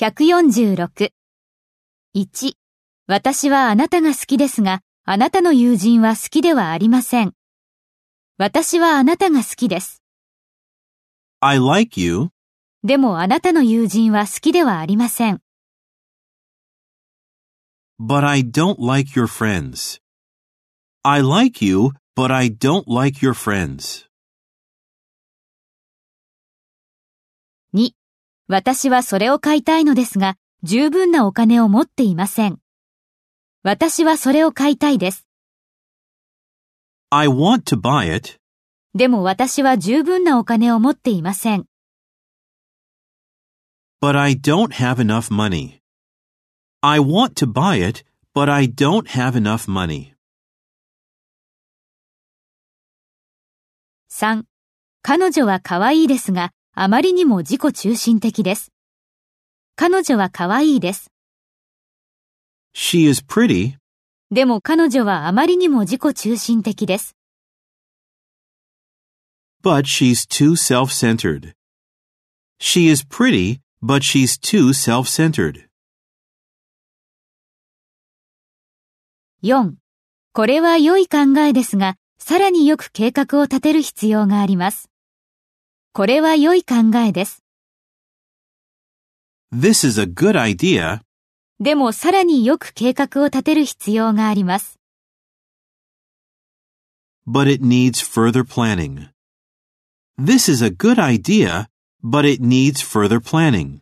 146。1、私はあなたが好きですが、あなたの友人は好きではありません。私はあなたが好きです。I like you, でもあなたの友人は好きではありません。but I don't like your friends. I like you, but I don't like your friends. 2、私はそれを買いたいのですが、十分なお金を持っていません。私はそれを買いたいです。I want to buy it, でも私は十分なお金を持っていません。but I don't have enough money. I want to buy it, but I don't have enough money. 3、彼女は可愛いですが、あまりにも自己中心的です。彼女は可愛いです。She is pretty, でも彼女はあまりにも自己中心的です。but she's too self-centered. She is pretty, but she's too self-centered. 4. これは良い考えですが、さらによく計画を立てる必要があります。これは良い考えです。This is a good idea, でもさらによく計画を立てる必要があります。but it needs further planning. This is a good idea, but it needs further planning.